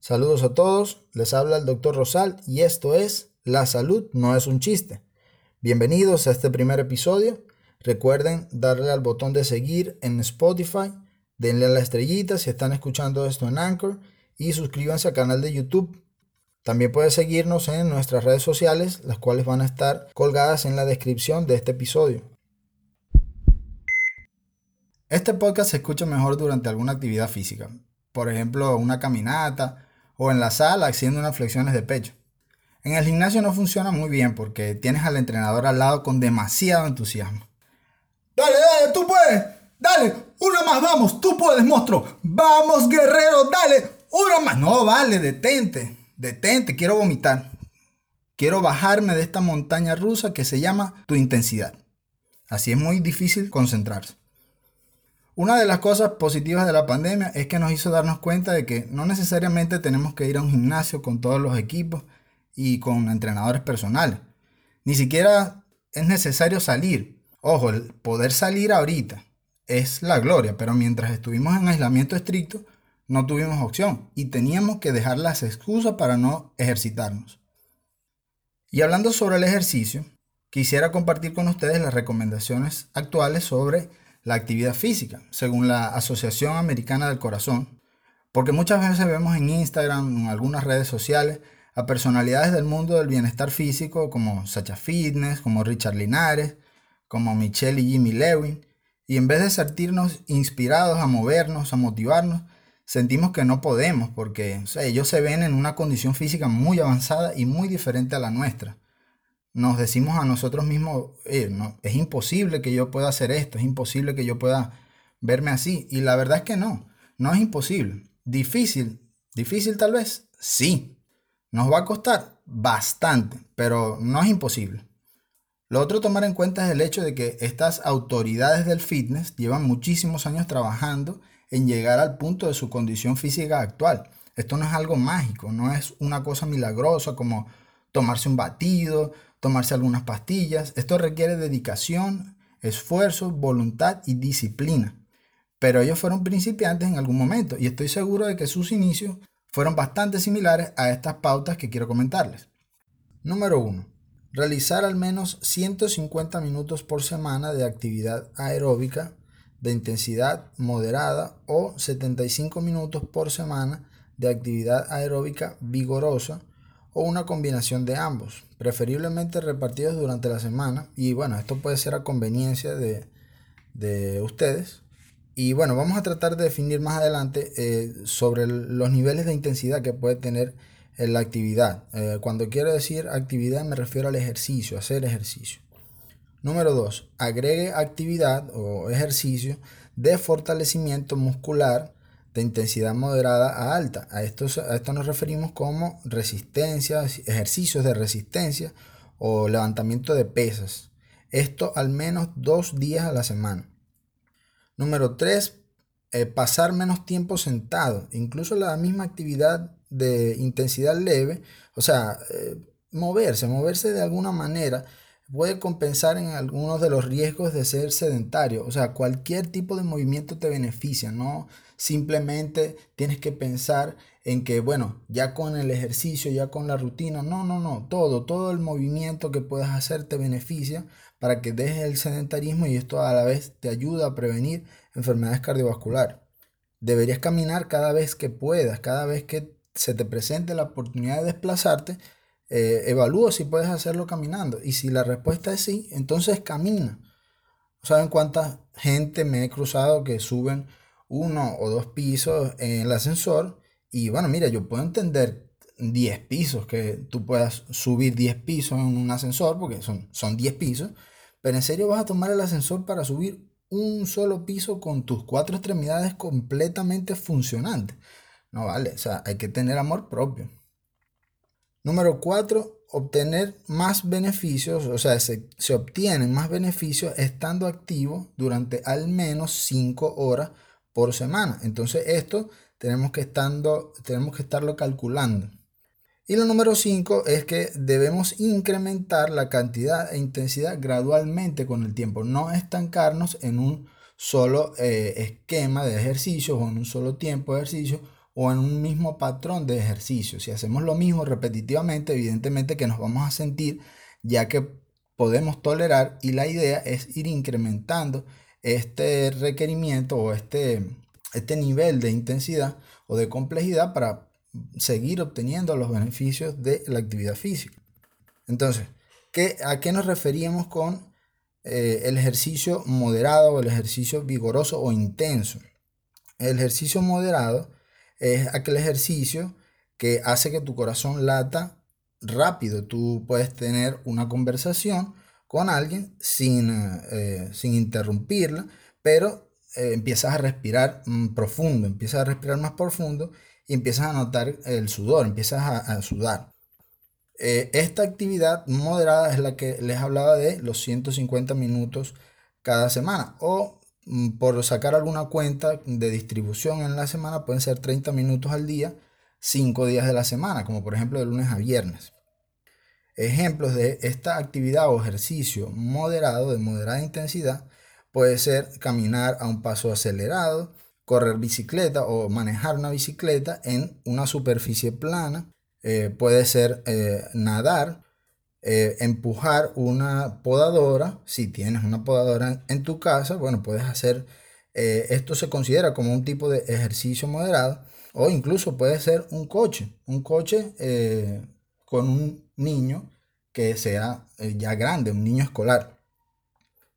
Saludos a todos, les habla el doctor Rosal y esto es La salud no es un chiste. Bienvenidos a este primer episodio. Recuerden darle al botón de seguir en Spotify, denle a la estrellita si están escuchando esto en Anchor y suscríbanse al canal de YouTube. También pueden seguirnos en nuestras redes sociales, las cuales van a estar colgadas en la descripción de este episodio. Este podcast se escucha mejor durante alguna actividad física, por ejemplo, una caminata o en la sala haciendo unas flexiones de pecho. En el gimnasio no funciona muy bien porque tienes al entrenador al lado con demasiado entusiasmo. Dale, dale, tú puedes. Dale, una más, vamos, tú puedes, monstruo. Vamos, guerrero, dale, una más. No, vale, detente, detente, quiero vomitar. Quiero bajarme de esta montaña rusa que se llama tu intensidad. Así es muy difícil concentrarse. Una de las cosas positivas de la pandemia es que nos hizo darnos cuenta de que no necesariamente tenemos que ir a un gimnasio con todos los equipos y con entrenadores personales. Ni siquiera es necesario salir. Ojo, el poder salir ahorita es la gloria, pero mientras estuvimos en aislamiento estricto, no tuvimos opción y teníamos que dejar las excusas para no ejercitarnos. Y hablando sobre el ejercicio, quisiera compartir con ustedes las recomendaciones actuales sobre la actividad física, según la Asociación Americana del Corazón, porque muchas veces vemos en Instagram en algunas redes sociales a personalidades del mundo del bienestar físico como Sacha Fitness, como Richard Linares, como Michelle y Jimmy Lewin, y en vez de sentirnos inspirados a movernos, a motivarnos, sentimos que no podemos porque ellos se ven en una condición física muy avanzada y muy diferente a la nuestra nos decimos a nosotros mismos, no, es imposible que yo pueda hacer esto, es imposible que yo pueda verme así. Y la verdad es que no, no es imposible. Difícil, difícil tal vez, sí. Nos va a costar bastante, pero no es imposible. Lo otro a tomar en cuenta es el hecho de que estas autoridades del fitness llevan muchísimos años trabajando en llegar al punto de su condición física actual. Esto no es algo mágico, no es una cosa milagrosa como tomarse un batido, tomarse algunas pastillas. Esto requiere dedicación, esfuerzo, voluntad y disciplina. Pero ellos fueron principiantes en algún momento y estoy seguro de que sus inicios fueron bastante similares a estas pautas que quiero comentarles. Número 1. Realizar al menos 150 minutos por semana de actividad aeróbica de intensidad moderada o 75 minutos por semana de actividad aeróbica vigorosa o una combinación de ambos, preferiblemente repartidos durante la semana. Y bueno, esto puede ser a conveniencia de, ustedes. Y bueno, vamos a tratar de definir más adelante eh, sobre los niveles de intensidad que puede tener en la actividad. Eh, cuando quiero decir actividad me refiero al ejercicio, hacer ejercicio. Número 2. Agregue actividad o ejercicio de fortalecimiento muscular de intensidad moderada a alta. A esto, a nos referimos como resistencia, ejercicios de resistencia o levantamiento de pesas. Esto al menos dos días a la semana. Número 3. Eh, pasar menos tiempo sentado. Incluso la misma actividad de intensidad leve, o sea, eh, moverse, moverse de alguna manera puede compensar en algunos de los riesgos de ser sedentario. O sea, cualquier tipo de movimiento te beneficia, no simplemente tienes que pensar en que, bueno, ya con el ejercicio, ya con la rutina, no, no, no, todo, todo el movimiento que puedas hacer te beneficia para que dejes el sedentarismo y esto a la vez te ayuda a prevenir enfermedades cardiovasculares. Deberías caminar cada vez que puedas, cada vez que se te presente la oportunidad de desplazarte, eh, evalúa si puedes hacerlo caminando. Y si la respuesta es sí, entonces camina. ¿Saben cuánta gente me he cruzado que suben uno o dos pisos en el ascensor? Y bueno, mira, yo puedo entender 10 pisos, que tú puedas subir 10 pisos en un ascensor, porque son, son 10 pisos, pero en serio vas a tomar el ascensor para subir un solo piso con tus cuatro extremidades completamente funcionantes. No vale, o sea, hay que tener amor propio. Número 4, obtener más beneficios, o sea, se, obtienen más beneficios estando activo durante al menos 5 horas por semana. Entonces esto tenemos que, estando, tenemos que estarlo calculando. Y lo número 5 es que debemos incrementar la cantidad e intensidad gradualmente con el tiempo, no estancarnos en un solo eh, esquema de ejercicios o en un solo tiempo de ejercicio o en un mismo patrón de ejercicio. Si hacemos lo mismo repetitivamente, evidentemente que nos vamos a sentir ya que podemos tolerar y la idea es ir incrementando este requerimiento o este, este nivel de intensidad o de complejidad para seguir obteniendo los beneficios de la actividad física. Entonces, ¿qué, ¿a qué nos referíamos con eh, el ejercicio moderado o el ejercicio vigoroso o intenso? El ejercicio moderado es aquel ejercicio que hace que tu corazón lata rápido. Tú puedes tener una conversación con alguien sin, eh, sin interrumpirla, pero eh, empiezas a respirar mm, profundo, empiezas a respirar más profundo y empiezas a notar el sudor, empiezas a, sudar. Eh, esta actividad moderada es la que les hablaba de los 150 minutos cada semana o mm, por sacar alguna cuenta de distribución en la semana pueden ser 30 minutos al día, 5 días de la semana, como por ejemplo de lunes a viernes. Ejemplos de esta actividad o ejercicio moderado, de moderada intensidad, puede ser caminar a un paso acelerado, correr bicicleta o manejar una bicicleta en una superficie plana, eh, puede ser eh, nadar, eh, empujar una podadora, si tienes una podadora en tu casa, bueno, puedes hacer, esto se considera como un tipo de ejercicio moderado, o incluso puede ser un coche, un coche con un niño que sea eh, ya grande, un niño escolar.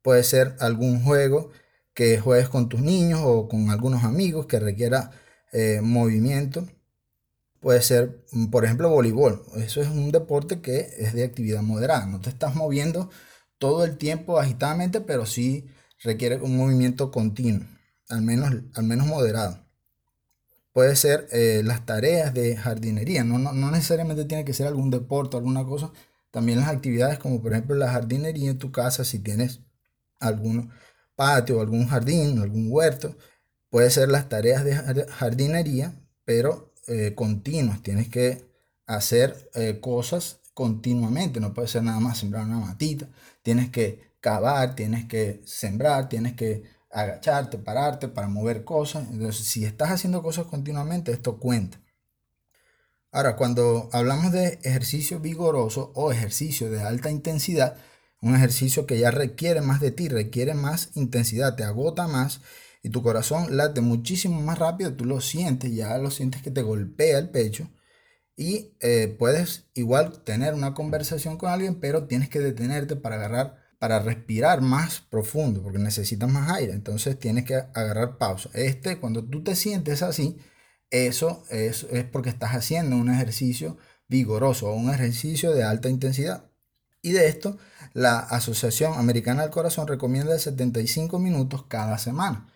Puede ser algún juego que juegues con tus niños o con algunos amigos que requiera eh, movimiento. Puede ser, mm, por ejemplo, voleibol. Eso es un deporte que es de actividad moderada. No te estás moviendo todo el tiempo agitadamente, pero sí requiere un movimiento continuo, al menos, al menos moderado puede ser eh, las tareas de jardinería. No, no, necesariamente tiene que ser algún deporte, alguna cosa. También las actividades como por ejemplo la jardinería en tu casa, si tienes algún patio, algún jardín, algún huerto. Puede ser las tareas de jardinería, pero eh, continuas. Tienes que hacer eh, cosas continuamente. No puede ser nada más sembrar una matita. Tienes que cavar, tienes que sembrar, tienes que agacharte, pararte para mover cosas. Entonces, si estás haciendo cosas continuamente, esto cuenta. Ahora, cuando hablamos de ejercicio vigoroso o ejercicio de alta intensidad, un ejercicio que ya requiere más de ti, requiere más intensidad, te agota más y tu corazón late muchísimo más rápido, tú lo sientes, ya lo sientes que te golpea el pecho y eh, puedes igual tener una conversación con alguien, pero tienes que detenerte para agarrar para respirar más profundo, porque necesitas más aire, entonces tienes que agarrar pausa. Este, cuando tú te sientes así, eso es, es porque estás haciendo un ejercicio vigoroso un ejercicio de alta intensidad. Y de esto, la Asociación Americana del Corazón recomienda 75 minutos cada semana,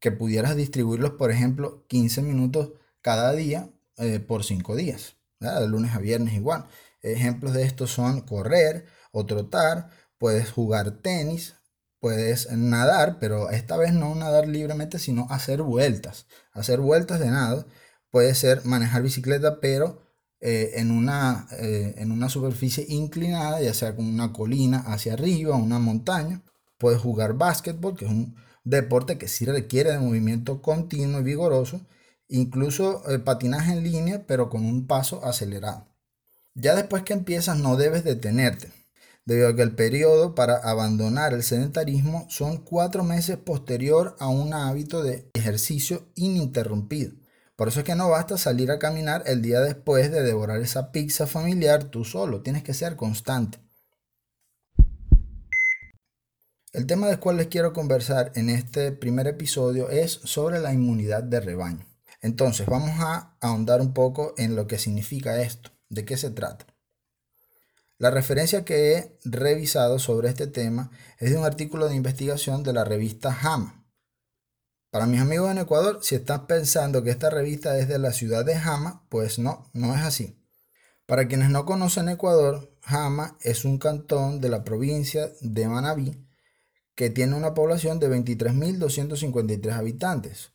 que pudieras distribuirlos, por ejemplo, 15 minutos cada día eh, por 5 días, de lunes a viernes igual. Ejemplos de esto son correr o trotar puedes jugar tenis, puedes nadar, pero esta vez no nadar libremente, sino hacer vueltas. Hacer vueltas de nado. Puede ser manejar bicicleta, pero eh, en, una, eh, en una superficie inclinada, ya sea con una colina hacia arriba, una montaña. Puedes jugar básquetbol, que es un deporte que sí requiere de movimiento continuo y vigoroso. Incluso eh, patinaje en línea, pero con un paso acelerado. Ya después que empiezas no debes detenerte debido a que el periodo para abandonar el sedentarismo son cuatro meses posterior a un hábito de ejercicio ininterrumpido. Por eso es que no basta salir a caminar el día después de devorar esa pizza familiar tú solo, tienes que ser constante. El tema del cual les quiero conversar en este primer episodio es sobre la inmunidad de rebaño. Entonces vamos a ahondar un poco en lo que significa esto, de qué se trata. La referencia que he revisado sobre este tema es de un artículo de investigación de la revista JAMA. Para mis amigos en Ecuador, si estás pensando que esta revista es de la ciudad de Jama, pues no, no es así. Para quienes no conocen Ecuador, Jama es un cantón de la provincia de Manabí que tiene una población de 23.253 habitantes,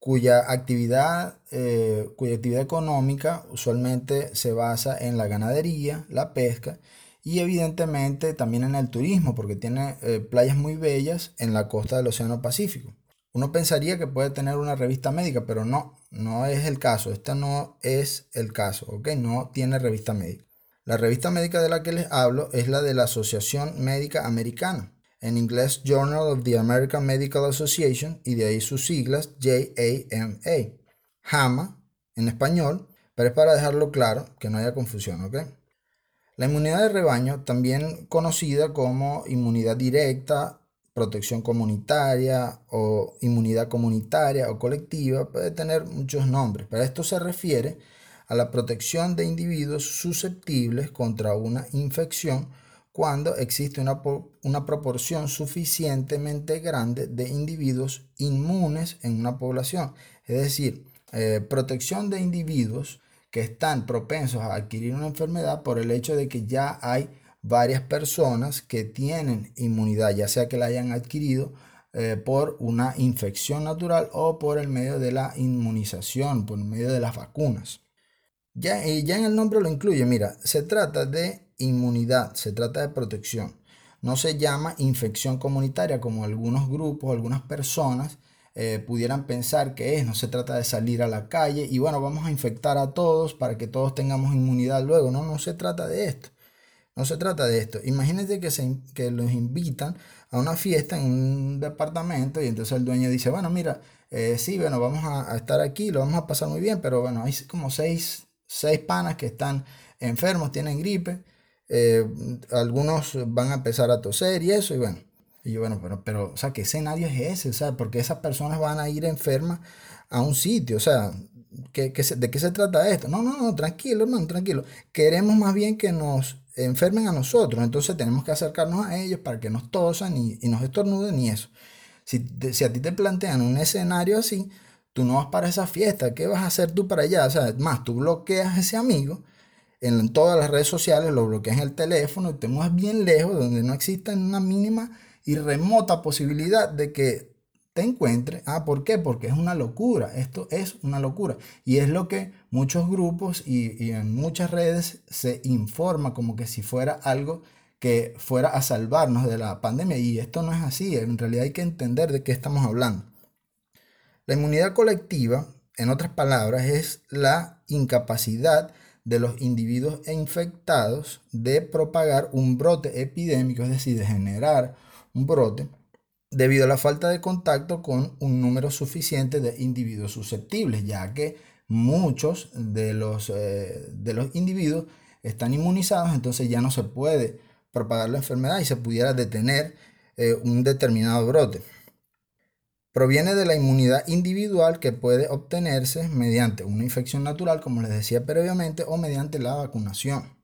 cuya actividad, eh, cuya actividad económica usualmente se basa en la ganadería, la pesca y evidentemente también en el turismo, porque tiene eh, playas muy bellas en la costa del Océano Pacífico. Uno pensaría que puede tener una revista médica, pero no, no es el caso. Este no es el caso, ¿ok? No tiene revista médica. La revista médica de la que les hablo es la de la Asociación Médica Americana, en inglés Journal of the American Medical Association y de ahí sus siglas JAMA. JAMA en español, pero es para dejarlo claro, que no haya confusión, ¿ok? La inmunidad de rebaño, también conocida como inmunidad directa protección comunitaria o inmunidad comunitaria o colectiva, puede tener muchos nombres, pero esto se refiere a la protección de individuos susceptibles contra una infección cuando existe una, una, proporción suficientemente grande de individuos inmunes en una población. Es decir, eh, protección de individuos que están propensos a adquirir una enfermedad por el hecho de que ya hay varias personas que tienen inmunidad, ya sea que la hayan adquirido eh, por una infección natural o por el medio de la inmunización, por medio de las vacunas. Ya, ya en el nombre lo incluye, mira, se trata de inmunidad, se trata de protección. No se llama infección comunitaria como algunos grupos, algunas personas eh, pudieran pensar que es. No se trata de salir a la calle y bueno, vamos a infectar a todos para que todos tengamos inmunidad luego. No, no se trata de esto. No se trata de esto. Imagínense que, se, que los invitan a una fiesta en un departamento y entonces el dueño dice, bueno, mira, eh, sí, bueno, vamos a, estar aquí, lo vamos a pasar muy bien, pero bueno, hay como seis, seis panas que están enfermos, tienen gripe, eh, algunos van a empezar a toser y eso, y bueno. Y bueno, pero, pero, o sea, ¿qué escenario es ese? O sea, porque esas personas van a ir enfermas a un sitio, o sea, ¿qué, ¿de qué se trata esto? No, no, no, tranquilo, hermano, tranquilo. Queremos más bien que nos enfermen a nosotros, entonces tenemos que acercarnos a ellos para que nos tosan y, nos estornuden y eso. Si, si, a ti te plantean un escenario así, tú no vas para esa fiesta, ¿qué vas a hacer tú para allá? O sea, más, tú bloqueas a ese amigo en, todas las redes sociales, lo bloqueas el teléfono y te mueves bien lejos, donde no exista una mínima y remota posibilidad de que te encuentre. Ah, ¿por qué? Porque es una locura. Esto es una locura. Y es lo que muchos grupos y, en muchas redes se informa como que si fuera algo que fuera a salvarnos de la pandemia. Y esto no es así. En realidad hay que entender de qué estamos hablando. La inmunidad colectiva, en otras palabras, es la incapacidad de los individuos infectados de propagar un brote epidémico, es decir, de generar un brote debido a la falta de contacto con un número suficiente de individuos susceptibles, ya que muchos de los, eh, de los individuos están inmunizados, entonces ya no se puede propagar la enfermedad y se pudiera detener eh, un determinado brote. Proviene de la inmunidad individual que puede obtenerse mediante una infección natural, como les decía previamente, o mediante la vacunación.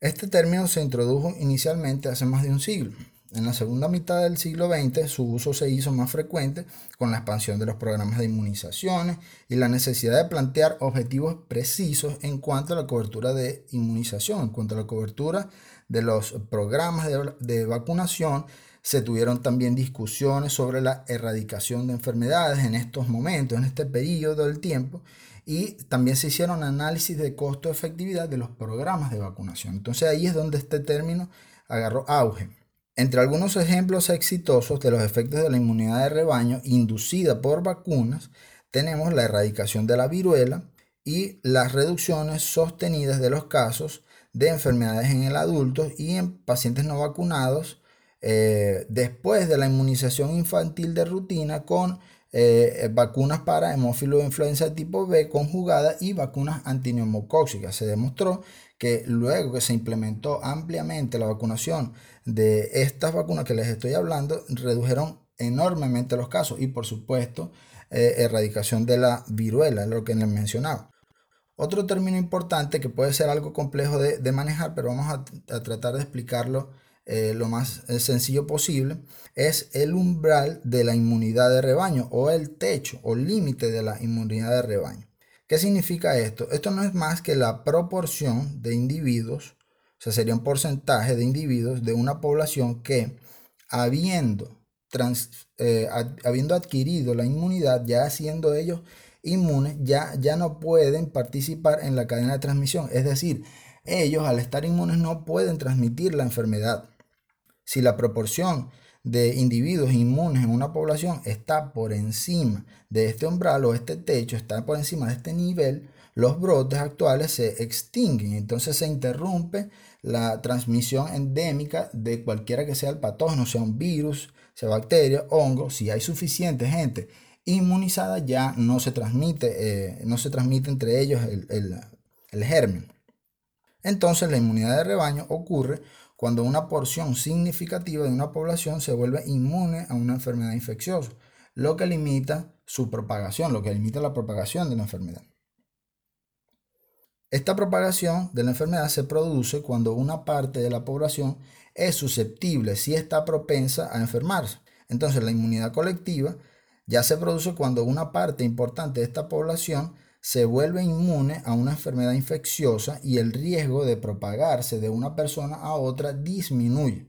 Este término se introdujo inicialmente hace más de un siglo, en la segunda mitad del siglo XX su uso se hizo más frecuente con la expansión de los programas de inmunizaciones y la necesidad de plantear objetivos precisos en cuanto a la cobertura de inmunización, en cuanto a la cobertura de los programas de, vacunación. Se tuvieron también discusiones sobre la erradicación de enfermedades en estos momentos, en este periodo del tiempo, y también se hicieron análisis de costo-efectividad de los programas de vacunación. Entonces ahí es donde este término agarró auge. Entre algunos ejemplos exitosos de los efectos de la inmunidad de rebaño inducida por vacunas, tenemos la erradicación de la viruela y las reducciones sostenidas de los casos de enfermedades en el adulto y en pacientes no vacunados eh, después de la inmunización infantil de rutina con eh, vacunas para hemófilo de influenza tipo B conjugada y vacunas antineumocóxicas. Se demostró que luego que se implementó ampliamente la vacunación de estas vacunas que les estoy hablando, redujeron enormemente los casos y por supuesto eh, erradicación de la viruela, lo que les mencionaba. Otro término importante que puede ser algo complejo de, manejar, pero vamos a, tratar de explicarlo eh, lo más eh, sencillo posible, es el umbral de la inmunidad de rebaño o el techo o límite de la inmunidad de rebaño. ¿Qué significa esto? Esto no es más que la proporción de individuos, o sea, sería un porcentaje de individuos de una población que habiendo, eh, habiendo adquirido la inmunidad, ya siendo ellos inmunes, ya, ya no pueden participar en la cadena de transmisión. Es decir, ellos al estar inmunes no pueden transmitir la enfermedad. Si la proporción de individuos inmunes en una población está por encima de este umbral o este techo, está por encima de este nivel, los brotes actuales se extinguen. Entonces se interrumpe la transmisión endémica de cualquiera que sea el patógeno, sea un virus, sea bacteria, hongo. Si hay suficiente gente inmunizada, ya no se transmite, eh, no se transmite entre ellos el, el, el germen. Entonces la inmunidad de rebaño ocurre cuando una porción significativa de una población se vuelve inmune a una enfermedad infecciosa, lo que limita su propagación, lo que limita la propagación de la enfermedad. Esta propagación de la enfermedad se produce cuando una parte de la población es susceptible, si está propensa a enfermarse. Entonces la inmunidad colectiva ya se produce cuando una parte importante de esta población se vuelve inmune a una enfermedad infecciosa y el riesgo de propagarse de una persona a otra disminuye.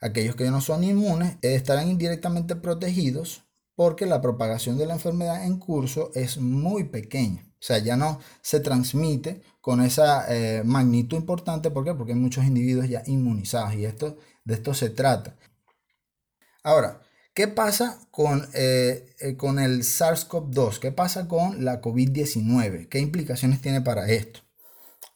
Aquellos que no son inmunes estarán indirectamente protegidos porque la propagación de la enfermedad en curso es muy pequeña. O sea, ya no se transmite con esa eh, magnitud importante. ¿Por qué? Porque hay muchos individuos ya inmunizados y esto, de esto se trata. Ahora, ¿Qué pasa con, eh, eh, con el SARS-CoV-2? ¿Qué pasa con la COVID-19? ¿Qué implicaciones tiene para esto?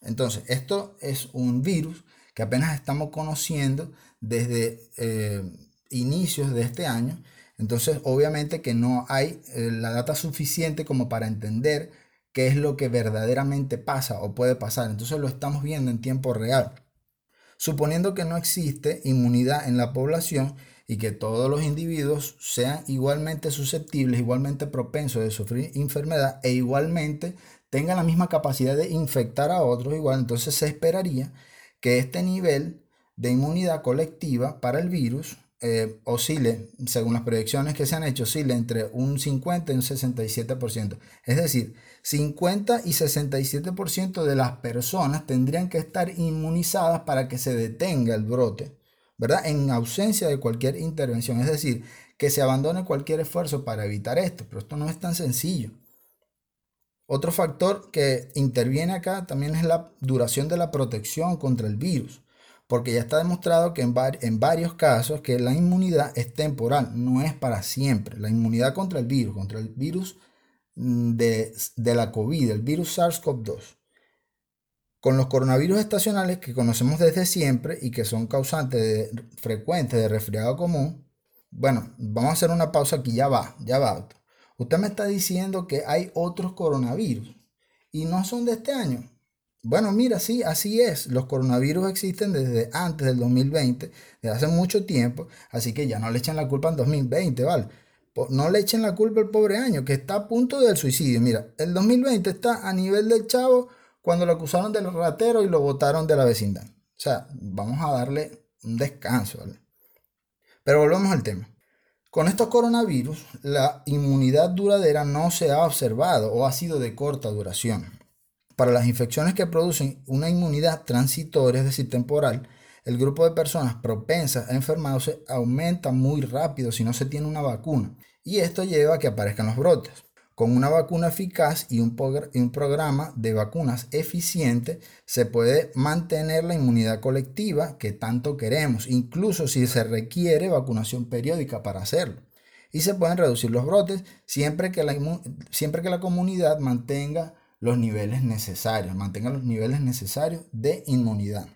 Entonces, esto es un virus que apenas estamos conociendo desde eh, inicios de este año. Entonces, obviamente que no hay la data suficiente como para entender qué es lo que verdaderamente pasa o puede pasar. Entonces, lo estamos viendo en tiempo real. Suponiendo que no existe inmunidad en la población, y que todos los individuos sean igualmente susceptibles, igualmente propensos de sufrir enfermedad e igualmente tengan la misma capacidad de infectar a otros igual, entonces se esperaría que este nivel de inmunidad colectiva para el virus eh, oscile, según las proyecciones que se han hecho, oscile entre un 50 y un 67%. Es decir, 50 y 67% de las personas tendrían que estar inmunizadas para que se detenga el brote ¿verdad? En ausencia de cualquier intervención, es decir, que se abandone cualquier esfuerzo para evitar esto, pero esto no es tan sencillo. Otro factor que interviene acá también es la duración de la protección contra el virus, porque ya está demostrado que en, varios casos que la inmunidad es temporal, no es para siempre. La inmunidad contra el virus, contra el virus mm, de, de la COVID, el virus SARS-CoV-2, con los coronavirus estacionales que conocemos desde siempre y que son causantes de, frecuentes de resfriado común, bueno, vamos a hacer una pausa aquí, ya va, ya va. Usted me está diciendo que hay otros coronavirus y no son de este año. Bueno, mira, sí, así es. Los coronavirus existen desde antes del 2020, desde hace mucho tiempo, así que ya no le echen la culpa en 2020, ¿vale? No le echen la culpa al pobre año, que está a punto del suicidio. Mira, el 2020 está a nivel del chavo cuando lo acusaron del ratero y lo votaron de la vecindad. O sea, vamos a darle un descanso. ¿vale? Pero volvemos al tema. Con estos coronavirus, la inmunidad duradera no se ha observado o ha sido de corta duración. Para las infecciones que producen una inmunidad transitoria, es decir, temporal, el grupo de personas propensas a enfermarse aumenta muy rápido si no se tiene una vacuna. Y esto lleva a que aparezcan los brotes. Con una vacuna eficaz y un, programa de vacunas eficiente se puede mantener la inmunidad colectiva que tanto queremos, incluso si se requiere vacunación periódica para hacerlo. Y se pueden reducir los brotes siempre que la, siempre que la comunidad mantenga los niveles necesarios, mantenga los niveles necesarios de inmunidad.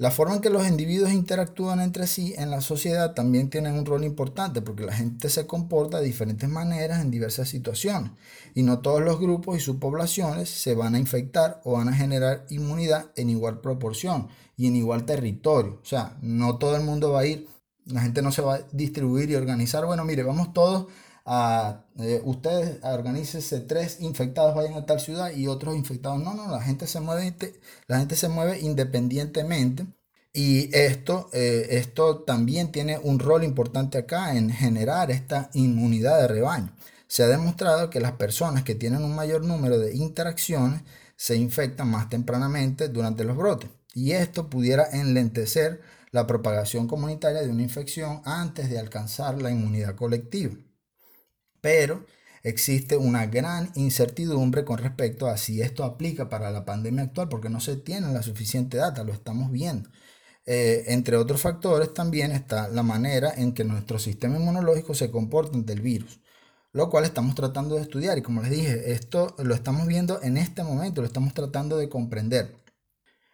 La forma en que los individuos interactúan entre sí en la sociedad también tiene un rol importante porque la gente se comporta de diferentes maneras en diversas situaciones y no todos los grupos y sus poblaciones se van a infectar o van a generar inmunidad en igual proporción y en igual territorio. O sea, no todo el mundo va a ir, la gente no se va a distribuir y organizar, bueno, mire, vamos todos a, eh, ustedes organícense tres infectados vayan a tal ciudad y otros infectados. No, no, la gente se mueve, la gente se mueve independientemente. Y esto, eh, esto también tiene un rol importante acá en generar esta inmunidad de rebaño. Se ha demostrado que las personas que tienen un mayor número de interacciones se infectan más tempranamente durante los brotes. Y esto pudiera enlentecer la propagación comunitaria de una infección antes de alcanzar la inmunidad colectiva. Pero existe una gran incertidumbre con respecto a si esto aplica para la pandemia actual porque no se tiene la suficiente data, lo estamos viendo. eh, entre otros factores, también está la manera en que nuestro sistema inmunológico se comporta ante el virus, lo cual estamos tratando de estudiar. Y como les dije, esto lo estamos viendo en este momento, lo estamos tratando de comprender.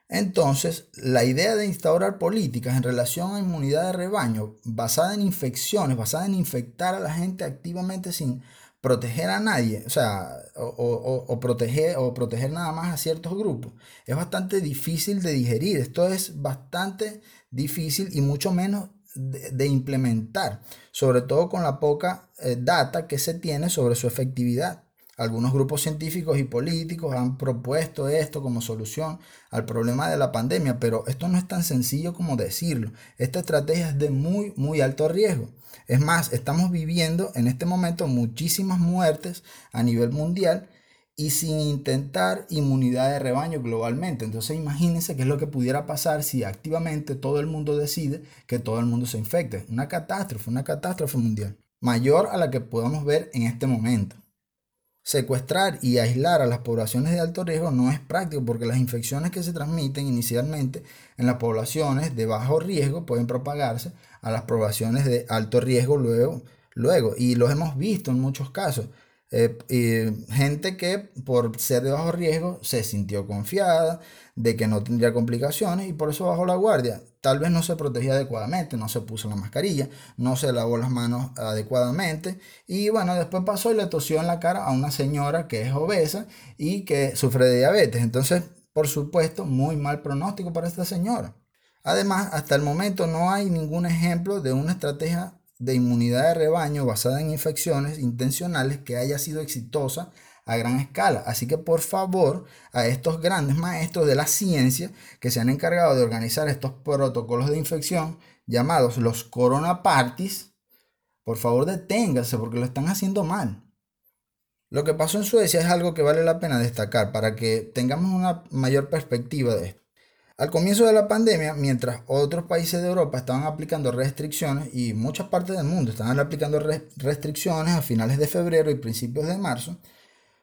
Entonces, la idea de instaurar políticas en relación a inmunidad de rebaño basada en infecciones, basada en infectar a la gente activamente sin proteger a nadie, o sea, o, proteger, o proteger nada más a ciertos grupos, es bastante difícil de digerir. Esto es bastante difícil y mucho menos de, implementar, sobre todo con la poca eh, data que se tiene sobre su efectividad. Algunos grupos científicos y políticos han propuesto esto como solución al problema de la pandemia, pero esto no es tan sencillo como decirlo. Esta estrategia es de muy, muy alto riesgo. Es más, estamos viviendo en este momento muchísimas muertes a nivel mundial y sin intentar inmunidad de rebaño globalmente. Entonces imagínense qué es lo que pudiera pasar si activamente todo el mundo decide que todo el mundo se infecte. Una catástrofe, una catástrofe mundial, mayor a la que podemos ver en este momento. Secuestrar y aislar a las poblaciones de alto riesgo no es práctico porque las infecciones que se transmiten inicialmente en las poblaciones de bajo riesgo pueden propagarse a las poblaciones de alto riesgo luego, luego y los hemos visto en muchos casos. Eh, gente que por ser de bajo riesgo se sintió confiada de que no tendría complicaciones y por eso bajó la guardia. Tal vez no se protegía adecuadamente, no se puso la mascarilla, no se lavó las manos adecuadamente y bueno, después pasó y le tosió en la cara a una señora que es obesa y que sufre de diabetes. Entonces, por supuesto, muy mal pronóstico para esta señora. Además, hasta el momento no hay ningún ejemplo de una estrategia de inmunidad de rebaño basada en infecciones intencionales que haya sido exitosa a gran escala. Así que por favor a estos grandes maestros de la ciencia que se han encargado de organizar estos protocolos de infección llamados los corona parties, por favor deténgase porque lo están haciendo mal. Lo que pasó en Suecia es algo que vale la pena destacar para que tengamos una mayor perspectiva de esto. Al comienzo de la pandemia, mientras otros países de Europa estaban aplicando restricciones y muchas partes del mundo estaban aplicando restricciones a finales de febrero y principios de marzo,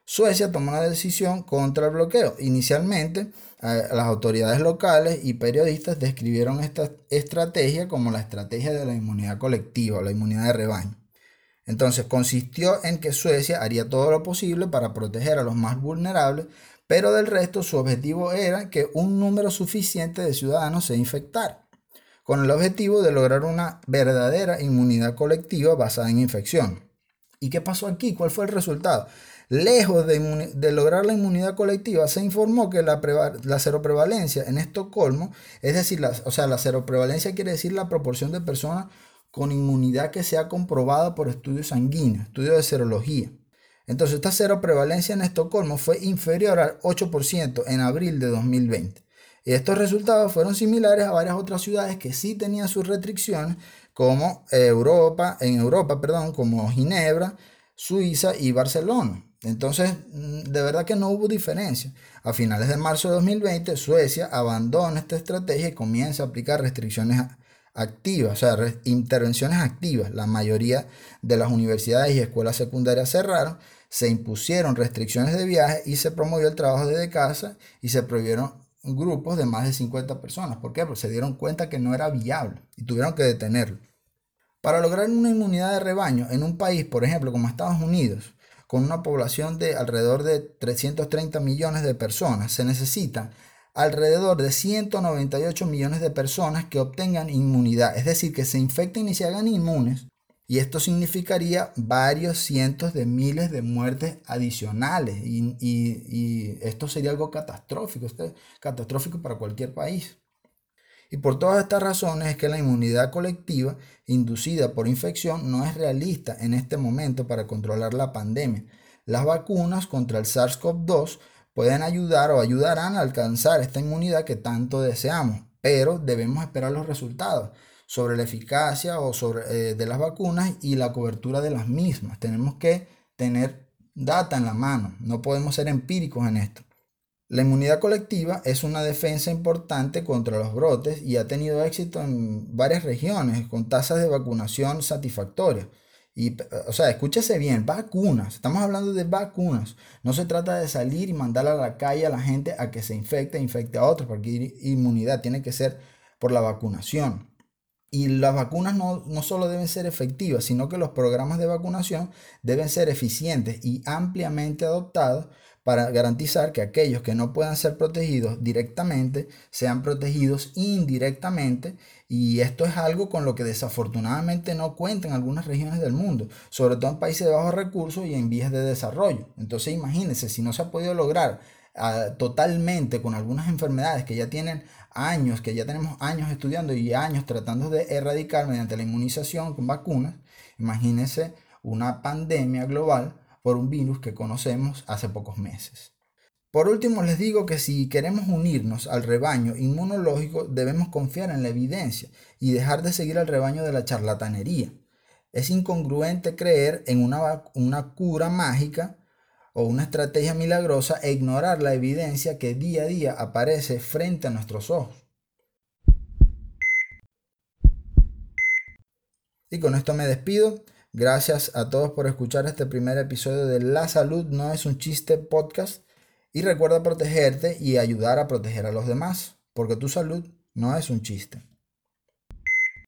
Suecia tomó una decisión contra el bloqueo. Inicialmente, las autoridades locales y periodistas describieron esta estrategia como la estrategia de la inmunidad colectiva la inmunidad de rebaño. Entonces consistió en que Suecia haría todo lo posible para proteger a los más vulnerables pero del resto su objetivo era que un número suficiente de ciudadanos se infectara, con el objetivo de lograr una verdadera inmunidad colectiva basada en infección. ¿Y qué pasó aquí? ¿Cuál fue el resultado? Lejos de, lograr la inmunidad colectiva, se informó que la, la seroprevalencia en Estocolmo, es decir, la, o sea, la seroprevalencia quiere decir la proporción de personas con inmunidad que sea comprobada por estudios sanguíneos, estudios de serología. Entonces, esta cero prevalencia en Estocolmo fue inferior al 8% en abril de 2020. Y estos resultados fueron similares a varias otras ciudades que sí tenían sus restricciones, como Europa, en Europa, perdón, como Ginebra, Suiza y Barcelona. Entonces, mm, de verdad que no hubo diferencia. A finales de marzo de 2020, Suecia abandona esta estrategia y comienza a aplicar restricciones activas, o sea, intervenciones activas. La mayoría de las universidades y escuelas secundarias cerraron se impusieron restricciones de viaje y se promovió el trabajo desde casa y se prohibieron grupos de más de 50 personas. ¿Por qué? Porque se dieron cuenta que no era viable y tuvieron que detenerlo. Para lograr una inmunidad de rebaño en un país, por ejemplo, como Estados Unidos, con una población de alrededor de 330 millones de personas, se necesitan alrededor de 198 millones de personas que obtengan inmunidad, es decir, que se infecten y se hagan inmunes y esto significaría varios cientos de miles de muertes adicionales. Y, esto sería algo catastrófico, este, catastrófico para cualquier país. Y por todas estas razones es que la inmunidad colectiva inducida por infección no es realista en este momento para controlar la pandemia. Las vacunas contra el SARS-CoV-2 pueden ayudar o ayudarán a alcanzar esta inmunidad que tanto deseamos, pero debemos esperar los resultados sobre la eficacia o sobre, eh, de las vacunas y la cobertura de las mismas. Tenemos que tener data en la mano, no podemos ser empíricos en esto. La inmunidad colectiva es una defensa importante contra los brotes y ha tenido éxito en varias regiones con tasas de vacunación satisfactorias. Y, o sea, escúchese bien, vacunas, estamos hablando de vacunas. No se trata de salir y mandar a la calle a la gente a que se infecte, infecte a otros, porque inmunidad tiene que ser por la vacunación. Y las vacunas no, no, solo deben ser efectivas, sino que los programas de vacunación deben ser eficientes y ampliamente adoptados para garantizar que aquellos que no puedan ser protegidos directamente sean protegidos indirectamente y esto es algo con lo que desafortunadamente no cuentan algunas regiones del mundo, sobre todo en países de bajos recursos y en vías de desarrollo. Entonces imagínense, si no se ha podido lograr totalmente con algunas enfermedades que ya tienen años, que ya tenemos años estudiando y años tratando de erradicar mediante la inmunización con vacunas, imagínense una pandemia global por un virus que conocemos hace pocos meses. Por último, les digo que si queremos unirnos al rebaño inmunológico, debemos confiar en la evidencia y dejar de seguir al rebaño de la charlatanería. Es incongruente creer en una, una cura mágica o una estrategia milagrosa e ignorar la evidencia que día a día aparece frente a nuestros ojos. Y con esto me despido. Gracias a todos por escuchar este primer episodio de La Salud no es un chiste podcast. Y recuerda protegerte y ayudar a proteger a los demás, porque tu salud no es un chiste.